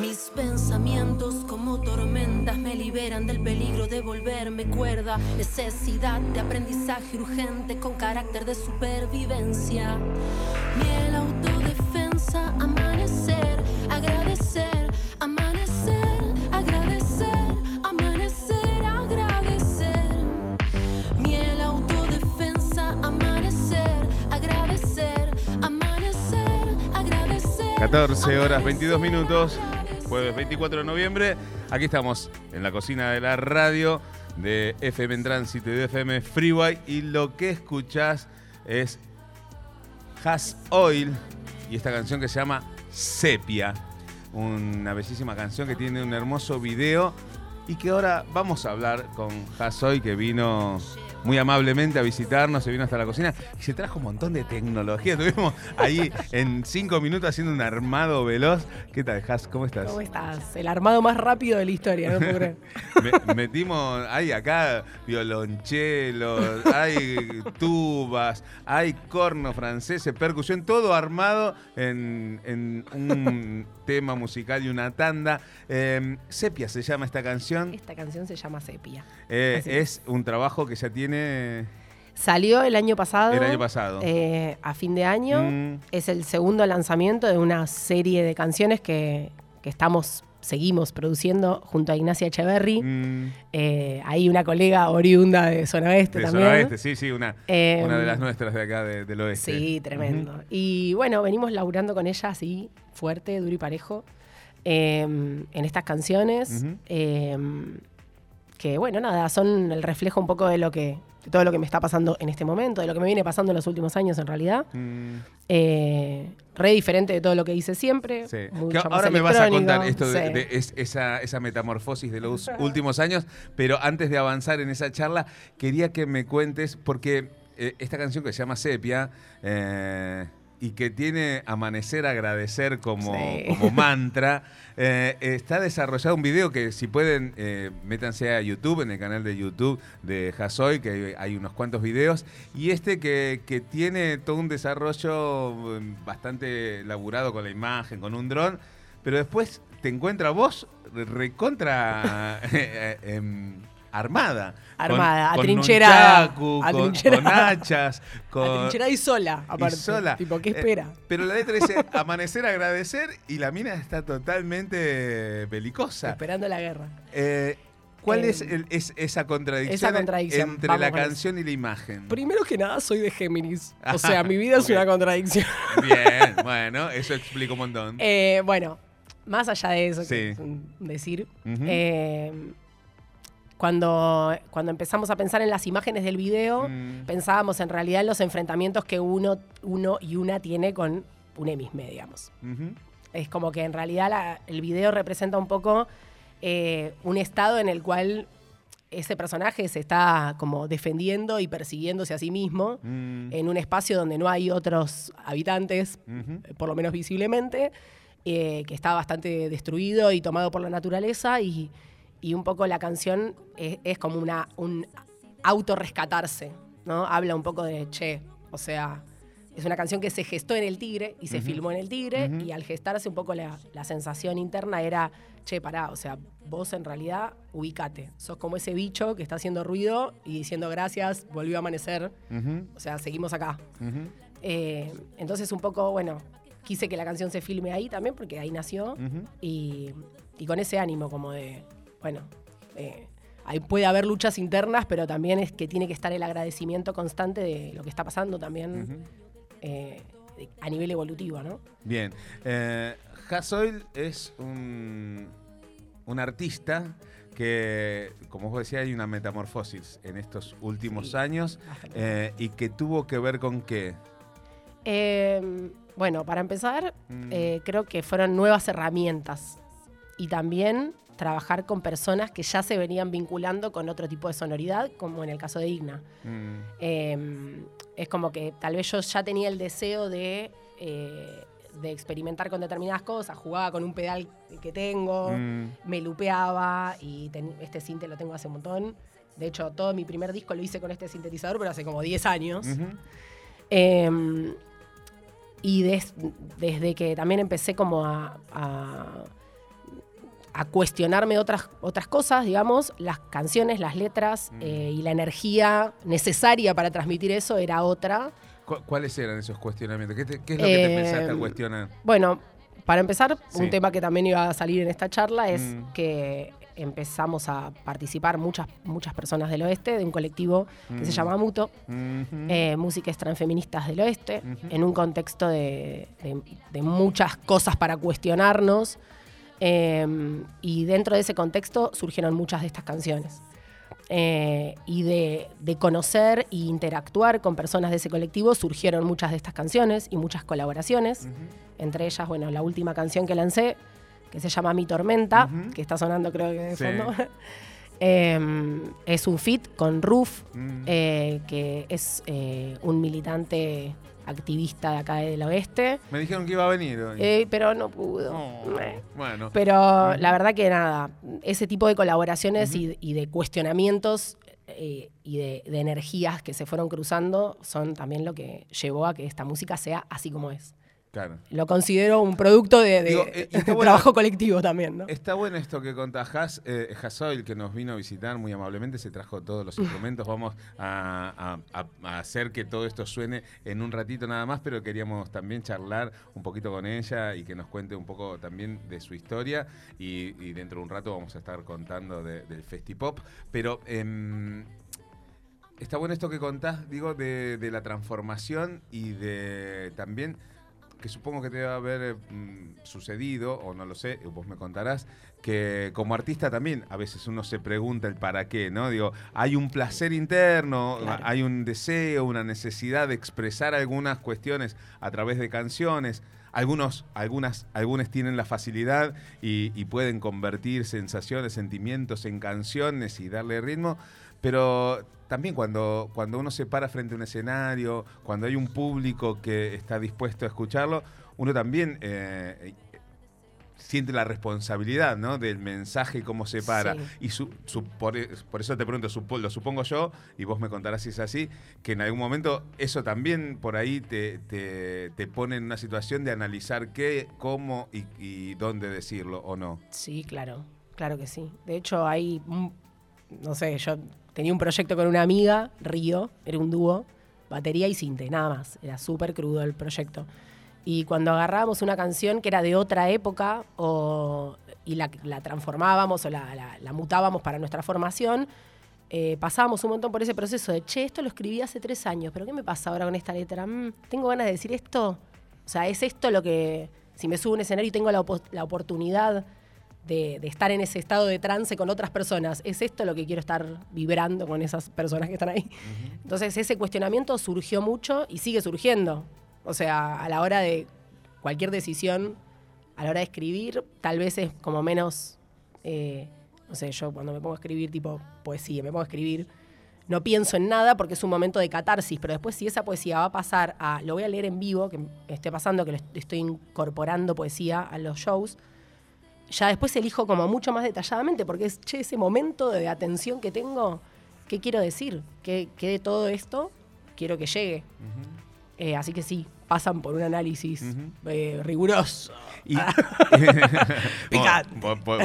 Mis pensamientos como tormentas me liberan del peligro de volverme cuerda. Necesidad de aprendizaje urgente con carácter de supervivencia. Miel, autodefensa, amanecer, agradecer, amanecer, agradecer, amanecer, agradecer. Miel, autodefensa, amanecer, agradecer, amanecer, agradecer. 14 horas 22 minutos, jueves 24 de noviembre. Aquí estamos en la cocina de la radio de FM en Tránsito y de FM Freeway. Y lo que escuchás es Has Oil y esta canción que se llama Sepia. Una bellísima canción que tiene un hermoso video y que ahora vamos a hablar con Has Oil que vino muy amablemente a visitarnos, se vino hasta la cocina y se trajo un montón de tecnología. Estuvimos ahí en cinco minutos haciendo un armado veloz. ¿Qué tal, Has? ¿Cómo estás? ¿Cómo estás? El armado más rápido de la historia, no metimos, hay acá violonchelos, hay tubas, hay corno franceses, percusión, todo armado en, en un tema musical y una tanda. Eh, Sepia se llama esta canción. Esta canción se llama Sepia. Eh, es un trabajo que ya tiene Salió el año pasado. el año pasado. eh, a fin de año. Mm, Es el segundo lanzamiento de una serie de canciones que, que estamos, seguimos produciendo junto a Ignacia Echeverry. mm, Eh, hay una colega oriunda de Zona Oeste de también. zona oeste, sí, sí, una, Eh, una de las nuestras de acá de- del oeste. Sí, tremendo. Y bueno, venimos laburando con ella así, fuerte, duro y parejo, eh, en estas canciones. Que bueno, nada, son el reflejo un poco de lo que. de todo lo que me está pasando en este momento, de lo que me viene pasando en los últimos años en realidad. Mm, Eh, re diferente de todo lo que hice siempre. Sí. mucho Que más ahora me vas a contar esto de, sí. de es- esa, esa metamorfosis de los últimos años, pero antes de avanzar en esa charla, quería que me cuentes, porque eh, esta canción que se llama Sepia, eh, y que tiene Amanecer Agradecer como, Sí. como mantra, eh, está desarrollado un video que si pueden, eh, métanse a YouTube, en el canal de YouTube de Jasoy, que hay, unos cuantos videos, y este que, que tiene todo un desarrollo eh, bastante laburado con la imagen, con un dron, pero después te encuentra vos recontra eh, eh, em, armada. Armada, con, atrincherada, Con, nunchaku, con- hachas, con... Atrincherada y sola, aparte. y sola. Tipo, ¿qué Eh, espera? pero la letra dice amanecer, agradecer y la mina está totalmente belicosa. Esperando la guerra. Eh, ¿Cuál Eh, es, el- es esa contradicción, esa contradicción, entre vamos la eso. canción y la imagen? Primero que nada, soy de Géminis. O sea, mi vida es una contradicción. Bien, bueno, eso explica un montón. Eh, bueno, más allá de eso, Sí. que es un decir, eh, cuando, cuando empezamos a pensar en las imágenes del video, Mm. pensábamos en realidad en los enfrentamientos que uno, uno y una tiene con un emisme, digamos. Es como que en realidad la- el video representa un poco eh, un estado en el cual ese personaje se está como defendiendo y persiguiéndose a sí mismo Mm. en un espacio donde no hay otros habitantes, eh, por lo menos visiblemente, eh, que está bastante destruido y tomado por la naturaleza y, y un poco la canción es, es como una, un autorrescatarse, ¿no? Habla un poco de, che, o sea, es una canción que se gestó en el Tigre y se filmó en el Tigre y al gestarse un poco la, la sensación interna era, che, pará, o sea, vos en realidad ubicate, sos como ese bicho que está haciendo ruido y diciendo gracias, volvió a amanecer, o sea, seguimos acá. Eh, entonces, un poco, bueno, quise que la canción se filme ahí también, porque ahí nació. Y, y con ese ánimo, como de, bueno, eh, ahí puede haber luchas internas, pero también es que tiene que estar el agradecimiento constante de lo que está pasando también eh, de- a nivel evolutivo, ¿no? Bien. Eh, Hasoil es un, un artista que, como vos decías, hay una metamorfosis en estos últimos Sí. años eh, y que tuvo que ver con qué. Eh, bueno, para empezar, Mm. eh, creo que fueron nuevas herramientas y también trabajar con personas que ya se venían vinculando con otro tipo de sonoridad, como en el caso de Igna. Mm, Eh, es como que tal vez yo ya tenía el deseo de, eh, de experimentar con determinadas cosas, jugaba con un pedal que tengo, mm, me lupeaba y ten- este sinte lo tengo hace un montón. De hecho, todo mi primer disco lo hice con este sintetizador, pero hace como 10 años. Eh, y des- desde que también empecé como a, a a cuestionarme otras, otras cosas, digamos, las canciones, las letras Mm. eh, y la energía necesaria para transmitir eso era otra. ¿Cu- ¿Cuáles eran esos cuestionamientos? ¿Qué, te- qué es lo que te Eh, pensaste al cuestionar? Bueno, para empezar, Sí. un tema que también iba a salir en esta charla es Mm. que empezamos a participar muchas, muchas personas del oeste de un colectivo que se Mm. llama Muto, Ujú. eh, músicas transfeministas del oeste, en un contexto de, de- de muchas cosas para cuestionarnos. Eh, y dentro de ese contexto surgieron muchas de estas canciones. Eh, y de, de conocer e interactuar con personas de ese colectivo surgieron muchas de estas canciones y muchas colaboraciones. Entre ellas, bueno, la última canción que lancé, que se llama Mi Tormenta, que está sonando creo que de Sí. fondo. Eh, es un fit con Ruf, Mm. eh, que es eh, un militante activista de acá del oeste, Me dijeron que iba a venir hoy. eh, pero no pudo. Oh, Eh. bueno. Pero la verdad que nada, ese tipo de colaboraciones y, y de cuestionamientos eh, y de, de energías que se fueron cruzando son también lo que llevó a que esta música sea así como es. Claro. Lo considero un producto de, de- Digo, eh, de bueno- trabajo colectivo también, ¿no? Está bueno esto que contás, Has, eh, Hasoil, que nos vino a visitar muy amablemente, se trajo todos los instrumentos. Vamos a, a- a- a hacer que todo esto suene en un ratito nada más, pero queríamos también charlar un poquito con ella y que nos cuente un poco también de su historia. Y, y dentro de un rato vamos a estar contando de- del Festipop. Pero em, está bueno esto que contás, digo, de, de la transformación y de también que supongo que te debe haber mm, sucedido, o no lo sé, vos me contarás, que como artista también a veces uno se pregunta el para qué, ¿no? Digo, hay un placer interno, Claro. hay un deseo, una necesidad de expresar algunas cuestiones a través de canciones. Algunos, algunas, algunos tienen la facilidad y, pueden convertir sensaciones, sentimientos en canciones y darle ritmo, pero también cuando, cuando uno se para frente a un escenario, cuando hay un público que está dispuesto a escucharlo, uno también eh, siente la responsabilidad ¿no? del mensaje y cómo se para. Sí. Y su- su- por, por eso te pregunto, supo- lo supongo yo, y vos me contarás si es así, que en algún momento eso también por ahí te, te- te pone en una situación de analizar qué, cómo y, y dónde decirlo o no. Sí, claro, claro que sí. De hecho, hay, no sé, yo tenía un proyecto con una amiga, Río, era un dúo, batería y cinte, nada más. Era súper crudo el proyecto. Y cuando agarrábamos una canción que era de otra época o, y la, la transformábamos o la, la- la mutábamos para nuestra formación, eh, pasábamos un montón por ese proceso de, che, esto lo escribí hace tres años, pero ¿qué me pasa ahora con esta letra? Mm, ¿Tengo ganas de decir esto? O sea, ¿es esto lo que, si me subo a un escenario y tengo la, la oportunidad de, de estar en ese estado de trance con otras personas, ¿es esto lo que quiero estar vibrando con esas personas que están ahí? Entonces ese cuestionamiento surgió mucho y sigue surgiendo. O sea, a la hora de cualquier decisión, a la hora de escribir, tal vez es como menos, eh, no sé, yo cuando me pongo a escribir tipo poesía, me pongo a escribir, no pienso en nada porque es un momento de catarsis, pero después si esa poesía va a pasar a, lo voy a leer en vivo, que esté pasando, que lo est- estoy incorporando poesía a los shows, ya después elijo como mucho más detalladamente, porque es, che, ese momento de atención que tengo, ¿qué quiero decir? ¿Qué, qué de todo esto quiero que llegue? Eh, así que sí, pasan por un análisis eh, riguroso. Y- Picante. Por, por-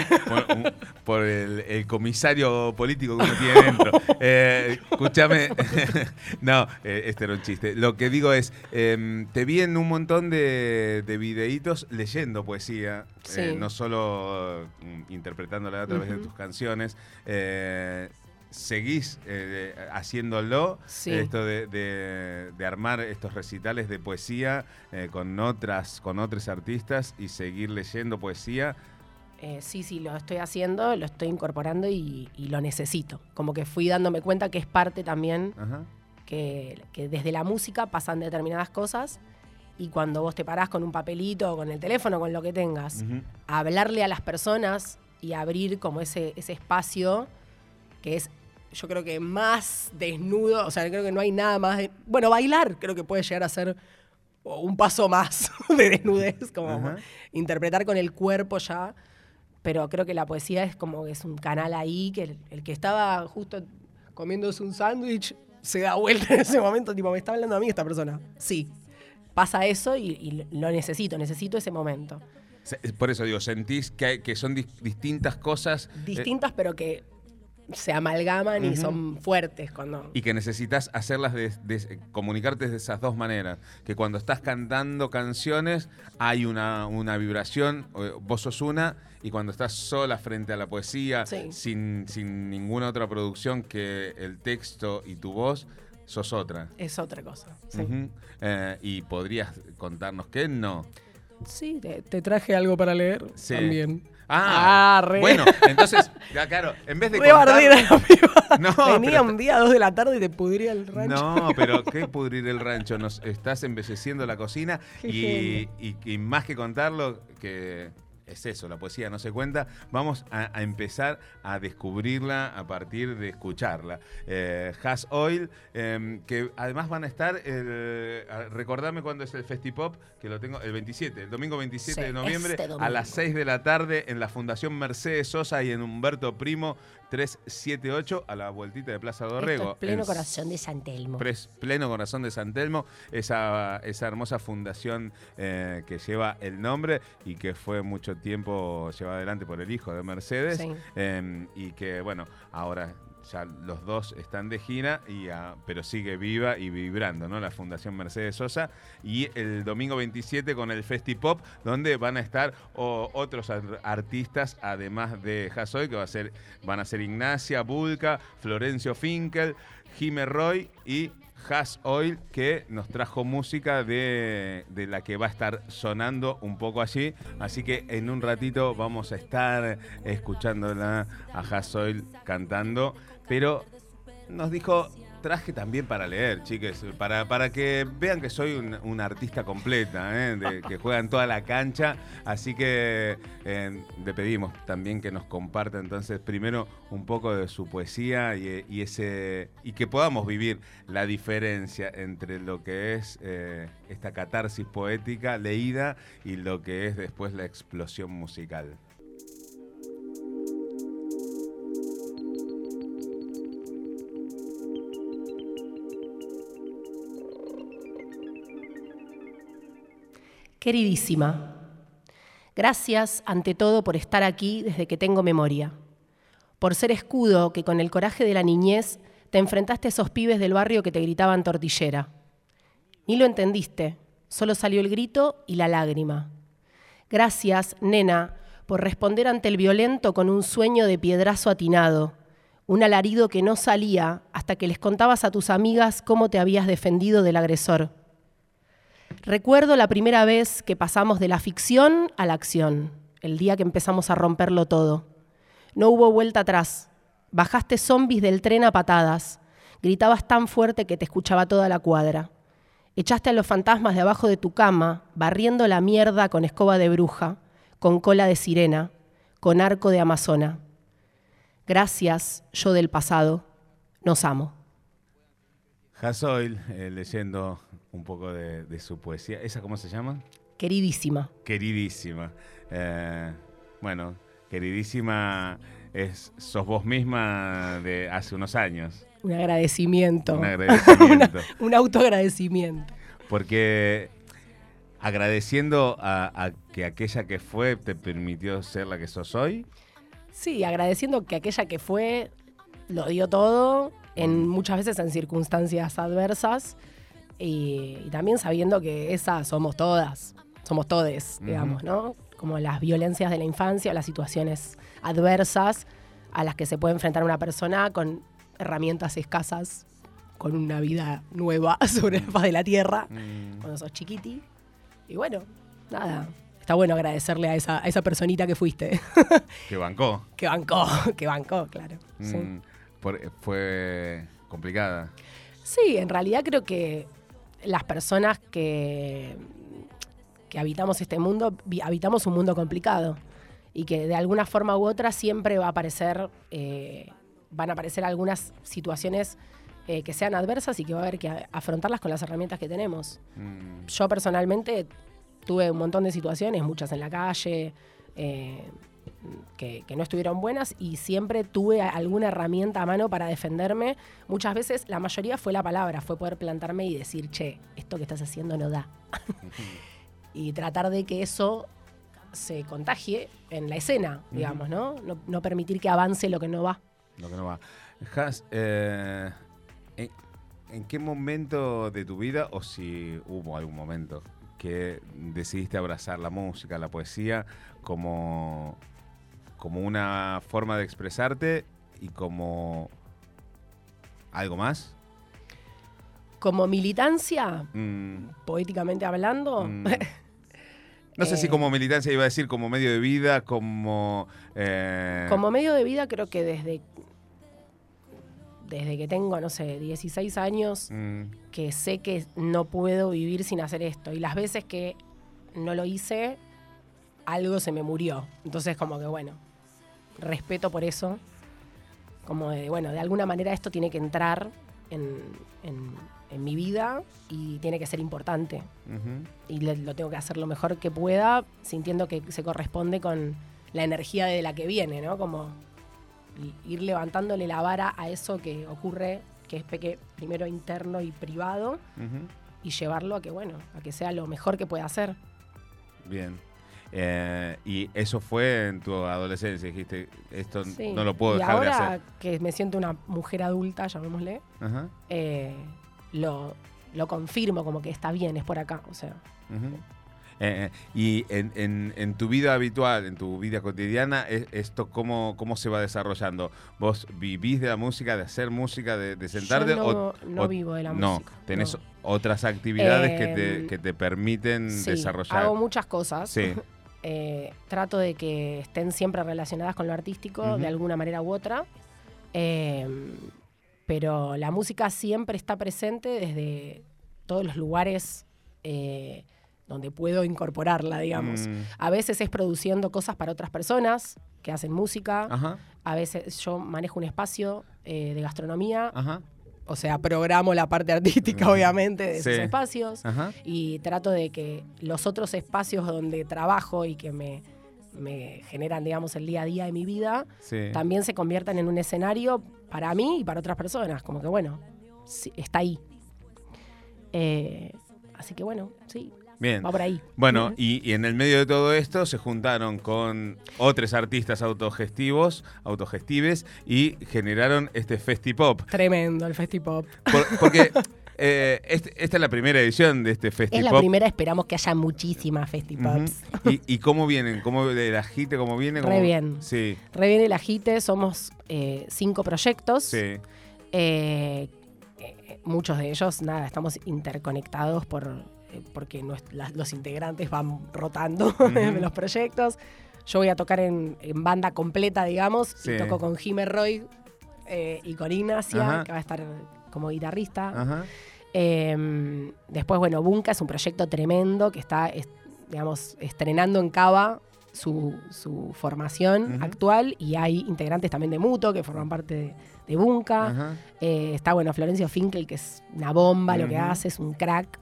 por- el, el comisario político que uno tiene dentro. Eh, escúchame. no, eh, este era un chiste. Lo que digo es, em, te vi en un montón de, de videitos leyendo poesía, Sí. eh, no solo mm, interpretándola a través de tus canciones. Seguís eh, haciéndolo, Sí. esto de, de- de armar estos recitales de poesía eh, con otras, con otros artistas y seguir leyendo poesía. Eh, sí, sí, lo estoy haciendo, lo estoy incorporando y, y lo necesito. Como que fui dándome cuenta que es parte también, Ajá. que, que desde la música pasan determinadas cosas y cuando vos te parás con un papelito o con el teléfono, con lo que tengas, a hablarle a las personas y abrir como ese, ese espacio que es, yo creo que más desnudo, o sea, creo que no hay nada más de... Bueno, bailar creo que puede llegar a ser un paso más de desnudez, como Ajá. interpretar con el cuerpo ya, pero creo que la poesía es como que es un canal ahí, que el, el que estaba justo comiéndose un sándwich se da vuelta en ese momento, tipo, me está hablando a mí esta persona. Sí, pasa eso y, y lo necesito, necesito ese momento. Por eso digo, sentís que, que son dis- distintas cosas eh, Distintas, pero que se amalgaman y son fuertes cuando. y que necesitas hacerlas, de, de- comunicarte de esas dos maneras. Que cuando estás cantando canciones hay una, una vibración, eh, vos sos una, y cuando estás sola frente a la poesía, Sí. sin, sin ninguna otra producción que el texto y tu voz, sos otra. Es otra cosa. Sí. Eh, y podrías contarnos qué no. Sí, te, te traje algo para leer Sí. también. Ah, re. bueno, entonces, ya claro, en vez de Re contar. No, Venía pero- un día a dos de la tarde y te pudría el rancho. No, pero qué pudrir el rancho. Nos estás embelleciendo la cocina Qué y, y- y más que contarlo, que es eso, la poesía no se cuenta, vamos a, a empezar a descubrirla a partir de escucharla. Eh, Has Oil, eh, que además van a estar, el, recordame cuándo es el Festipop, que lo tengo el 27, el domingo 27 Sí, de noviembre este a las 6 de la tarde en la Fundación Mercedes Sosa y en Humberto Primo 378 a la vueltita de Plaza Dorrego. Esto es pleno En corazón de San Telmo. Pres- pleno corazón de San Telmo, esa, esa hermosa fundación eh, que lleva el nombre y que fue mucho tiempo llevada adelante por el hijo de Mercedes Sí. eh, y que bueno, ahora ya los dos están de gira, y, pero sigue viva y vibrando, ¿no? La Fundación Mercedes Sosa. Y el domingo 27 con el Festipop, donde van a estar o- otros ar- artistas, además de Jasoy, que va a ser, van a ser Ignacia, Bulca, Florencio Finkel, Jime Roy y Has Oil, que nos trajo música de, de la que va a estar sonando un poco allí. Así que en un ratito vamos a estar escuchándola a Has Oil cantando. Pero nos dijo, traje también para leer, chiques, para, para que vean que soy un, artista completa, ¿eh? de- que juega en toda la cancha. Así que eh, le pedimos también que nos comparta entonces primero un poco de su poesía y, y ese y que podamos vivir la diferencia entre lo que es eh, esta catarsis poética leída y lo que es después la explosión musical. Queridísima, gracias ante todo por estar aquí desde que tengo memoria, por ser escudo que con el coraje de la niñez te enfrentaste a esos pibes del barrio que te gritaban tortillera. Ni lo entendiste, solo salió el grito y la lágrima. Gracias, nena, por responder ante el violento con un sueño de piedrazo atinado, un alarido que no salía hasta que les contabas a tus amigas cómo te habías defendido del agresor. Recuerdo la primera vez que pasamos de la ficción a la acción, el día que empezamos a romperlo todo. No hubo vuelta atrás. Bajaste zombies del tren a patadas. Gritabas tan fuerte que te escuchaba toda la cuadra. Echaste a los fantasmas de abajo de tu cama, barriendo la mierda con escoba de bruja, con cola de sirena, con arco de amazona. Gracias, yo del pasado. Nos amo. Hasoil, eh, leyendo un poco de, de su poesía. ¿Esa cómo se llama? Queridísima. Queridísima. Eh, bueno, queridísima es, sos vos misma de hace unos años. Un agradecimiento. Un agradecimiento. un autoagradecimiento. Porque agradeciendo a, a que aquella que fue te permitió ser la que sos hoy. Sí, agradeciendo que aquella que fue lo dio todo, en muchas veces en circunstancias adversas, y, y también sabiendo que esas somos todas, somos todes, digamos, ¿no? Como las violencias de la infancia, las situaciones adversas a las que se puede enfrentar una persona con herramientas escasas, con una vida nueva sobre la faz de la tierra, Mm, cuando sos chiquiti. Y bueno, nada, está bueno agradecerle a esa, a esa personita que fuiste. que bancó. Que bancó, que bancó, claro. Sí. Mm, por- fue complicada. Sí, en realidad creo que las personas que, que habitamos este mundo, habitamos un mundo complicado y que de alguna forma u otra siempre va a aparecer, eh, van a aparecer algunas situaciones eh, que sean adversas y que va a haber que afrontarlas con las herramientas que tenemos. Mm, Yo personalmente tuve un montón de situaciones, muchas en la calle, eh, que, que no estuvieron buenas y siempre tuve alguna herramienta a mano para defenderme. Muchas veces, la mayoría fue la palabra, fue poder plantarme y decir, che, esto que estás haciendo no da. y tratar de que eso se contagie en la escena, digamos, ¿no? ¿no? No permitir que avance lo que no va. Lo que no va. Has, eh, ¿en, en qué momento de tu vida, o si hubo algún momento, que decidiste abrazar la música, la poesía, como, como una forma de expresarte y como algo más? Como militancia, Mm, poéticamente hablando, mm. No sé si Eh. como militancia iba a decir como medio de vida, como... eh, como medio de vida creo que desde, desde que tengo, no sé, 16 años, mm, que sé que no puedo vivir sin hacer esto. Y las veces que no lo hice, algo se me murió. Entonces como que bueno, respeto por eso. Como de, bueno, de alguna manera esto tiene que entrar en, en- en mi vida y tiene que ser importante. Y le- lo tengo que hacer lo mejor que pueda, sintiendo que se corresponde con la energía de la que viene, ¿no? Como ir levantándole la vara a eso que ocurre, que es peque- primero interno y privado, y llevarlo a que, bueno, a que sea lo mejor que pueda hacer. Bien. Eh, y eso fue en tu adolescencia, dijiste, esto Sí. no lo puedo y dejar de hacer. que me siento una mujer adulta, llamémosle, Ajá, eh, lo, lo confirmo como que está bien, es por acá. O sea. Eh, eh, y en, en- en tu vida habitual, en tu vida cotidiana, e- ¿esto cómo, cómo se va desarrollando? ¿Vos vivís de la música, de hacer música, de, de sentarte? yo no, o, no o- vivo de la no, música. tenés no. otras actividades que, te, Em, que te permiten Sí, desarrollar. hago muchas cosas. Sí. Eh, trato de que estén siempre relacionadas con lo artístico, de alguna manera u otra. Eh, pero la música siempre está presente desde todos los lugares eh, donde puedo incorporarla, digamos. Mm, A veces es produciendo cosas para otras personas que hacen música. Ajá, A veces yo manejo un espacio eh, de gastronomía. ajá, O sea, programo la parte artística, obviamente, de Sí. esos espacios ajá. y trato de que los otros espacios donde trabajo y que me, me generan, digamos, el día a día de mi vida, Sí. también se conviertan en un escenario para mí y para otras personas. Como que, bueno, sí, está ahí. Eh, así que, bueno, sí, Bien. va por ahí. Bueno, y, y en el medio de todo esto se juntaron con otros artistas autogestivos, autogestives, y generaron este Festipop. Tremendo el Festipop. Por- porque eh, este- esta es la primera edición de este Es Festipop. la primera, esperamos que haya muchísimas Festipops. Ujú. ¿Y, y cómo vienen? ¿Cómo el agite? ¿Cómo viene? Re ¿Cómo- bien. Sí, Re bien el agite, somos eh, cinco proyectos. sí. Eh, muchos de ellos, nada, estamos interconectados por, porque nues- las- los integrantes van rotando en los proyectos. Yo voy a tocar en, en banda completa, digamos, Sí. y toco con Jimmy Roy eh, y con Ignacia, Ajá. que va a estar como guitarrista. Ajá. Eh, después, bueno, Bunka es un proyecto tremendo que está, es- digamos, estrenando en Cava su, su formación actual y hay integrantes también de Muto que forman parte de, de Bunka. Eh, está, bueno, Florencio Finkel, que es una bomba lo que hace, es un crack.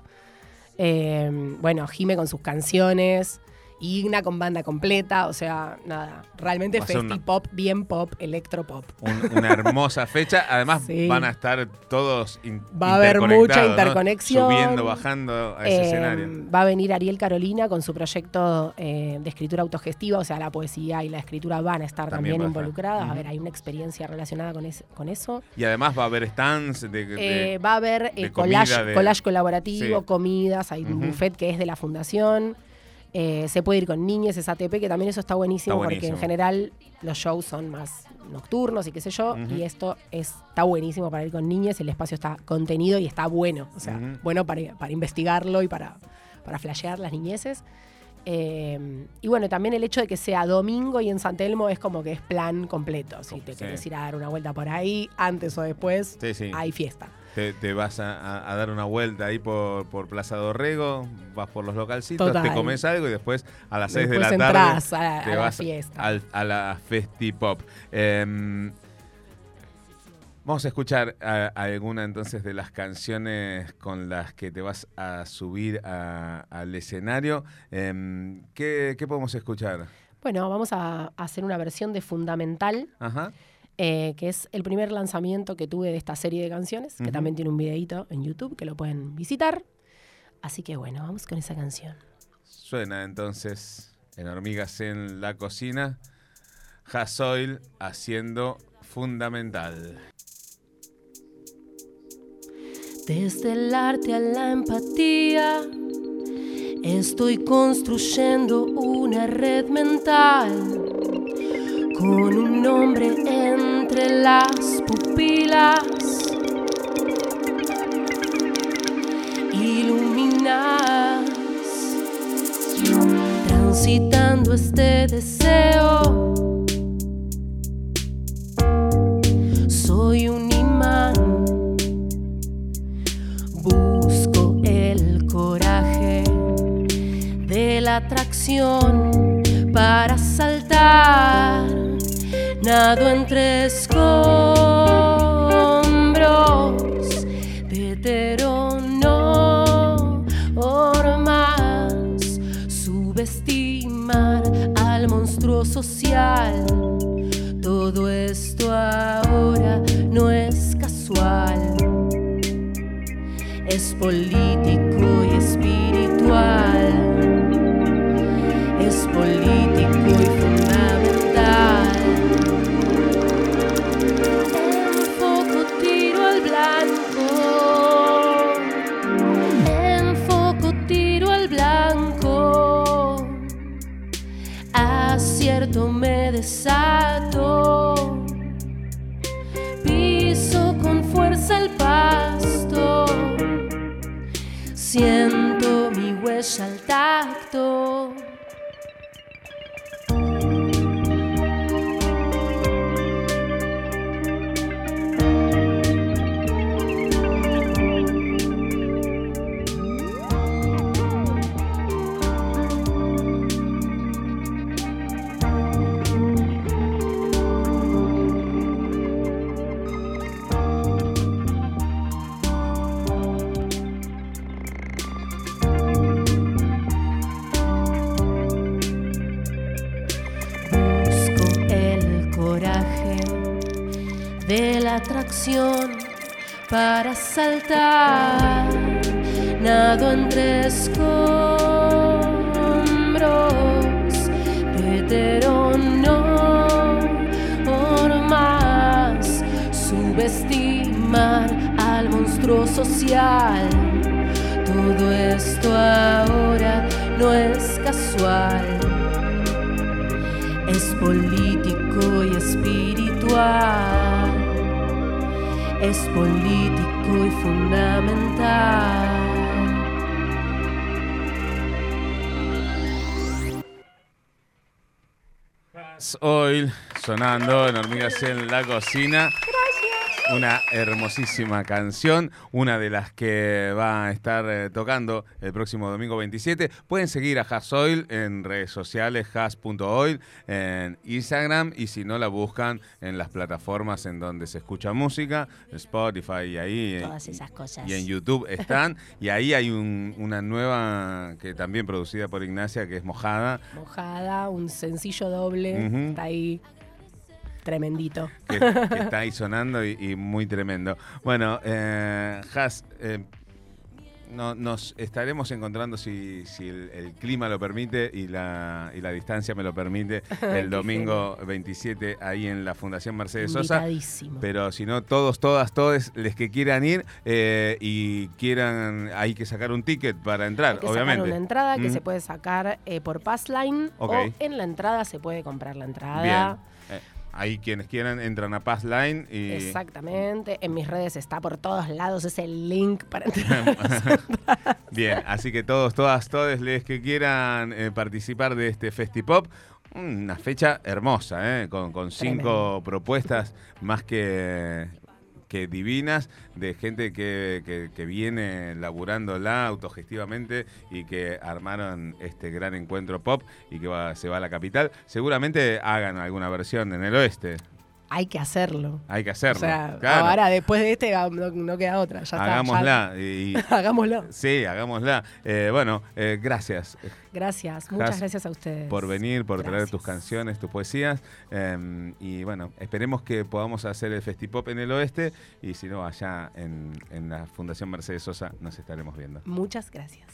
Eh, bueno, Jime con sus canciones. Igna con banda completa, o sea, nada, realmente Va a ser una- bien pop, electro pop. Un- una hermosa fecha. Además, Sí. van a estar todos in- Va a haber mucha interconectados, ¿no? interconexión. Subiendo, bajando a ese Eh, escenario. Va a venir Ariel Carolina con su proyecto eh, de escritura autogestiva, o sea, la poesía y la escritura van a estar También también, va a estar. involucradas. A ver, hay una experiencia relacionada con, es- con eso. Y además va a haber stands de, de- Eh, va a haber eh, de collage, comida, de- collage colaborativo, Sí. comidas, hay un Ujú. buffet que es de la fundación. Eh, se puede ir con niñes, es ATP, que también eso está buenísimo, Está porque en general los shows son más nocturnos y qué sé yo, y esto es, está buenísimo para ir con niñes, el espacio está contenido y está bueno, o sea, bueno para, para investigarlo y para, para flashear las niñeces. Eh, y bueno, también el hecho de que sea domingo y en San Telmo es como que es plan completo. Si te Sí. querés ir a dar una vuelta por ahí, antes o después, Sí, sí. hay fiesta. Te, te vas a, dar una vuelta ahí por, por Plaza Dorrego, vas por los localcitos, Total. te comes algo y después a las 6 de la tarde a te a la vas fiesta. al- a la Festipop. Em, vamos a escuchar a- alguna entonces de las canciones con las que te vas a subir al escenario. Em, ¿qué, qué podemos escuchar? Bueno, vamos a hacer una versión de Fundamental, Ajá. Eh, que es el primer lanzamiento que tuve de esta serie de canciones, que también tiene un videito en YouTube que lo pueden visitar. Así que bueno, vamos con esa canción. Suena entonces en Hormigas en la Cocina. Hasoil haciendo fundamental. Desde el arte a la empatía, estoy construyendo una red mental con un nombre entre las pupilas. Iluminas, transitando este deseo. Político y espiritual, para saltar. Nado entre escombros de normas. Subestimar al monstruo social. Todo esto ahora no es casual es político y espiritual, es político y fundamental. Oil sonando en Hormigas en la Cocina. Una hermosísima canción, una de las que va a estar eh, tocando el próximo domingo 27. Pueden seguir a Hasoil en redes sociales, has.oil, en Instagram y si no la buscan en las plataformas en donde se escucha música, Spotify y ahí. eh, Todas esas cosas. Y en YouTube están. y ahí hay un- una nueva que también producida por Ignacia que es Mojada. Mojada, un sencillo doble, está ahí tremendito. que, que está ahí sonando y, y muy tremendo. Bueno, eh, Has, eh, no, nos estaremos encontrando si, si el, el clima lo permite y la, y la distancia me lo permite el domingo 27 ahí en la Fundación Mercedes Sosa. Pero si no, todos, todas, todos, les que quieran ir eh, y quieran, hay que sacar un ticket para entrar, Hay que obviamente. sacar una entrada que Mm. se puede sacar eh, por Passline Ok. o en la entrada se puede comprar la entrada. Bien. Ahí quienes quieran entran a Passline y... Exactamente. En mis redes está por todos lados ese link para entrar. Bien, así que todos, todas, todos les que quieran eh, participar de este Festipop, una fecha hermosa, ¿eh? con, con cinco Tremendo. propuestas más que, que divinas de gente que, que, que viene laburándola autogestivamente y que armaron este gran encuentro pop y que va- se va a la capital. Seguramente hagan alguna versión en el oeste. Hay que hacerlo. Hay que hacerlo. O sea, claro. ahora después de este no, no queda otra. Ya está, Hagámosla. y- hagámoslo. Sí, hagámosla. Eh, bueno, eh, gracias Gracias, muchas Has, gracias a ustedes. por venir, por traer tus canciones, tus poesías. eh, y bueno, esperemos que podamos hacer el Festipop en el oeste. Y si no, allá en, en la Fundación Mercedes Sosa nos estaremos viendo. Muchas gracias.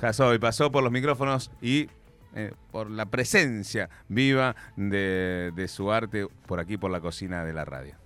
Jasoy pasó por los micrófonos y eh, por la presencia viva de, de su arte por aquí, por la cocina de la radio.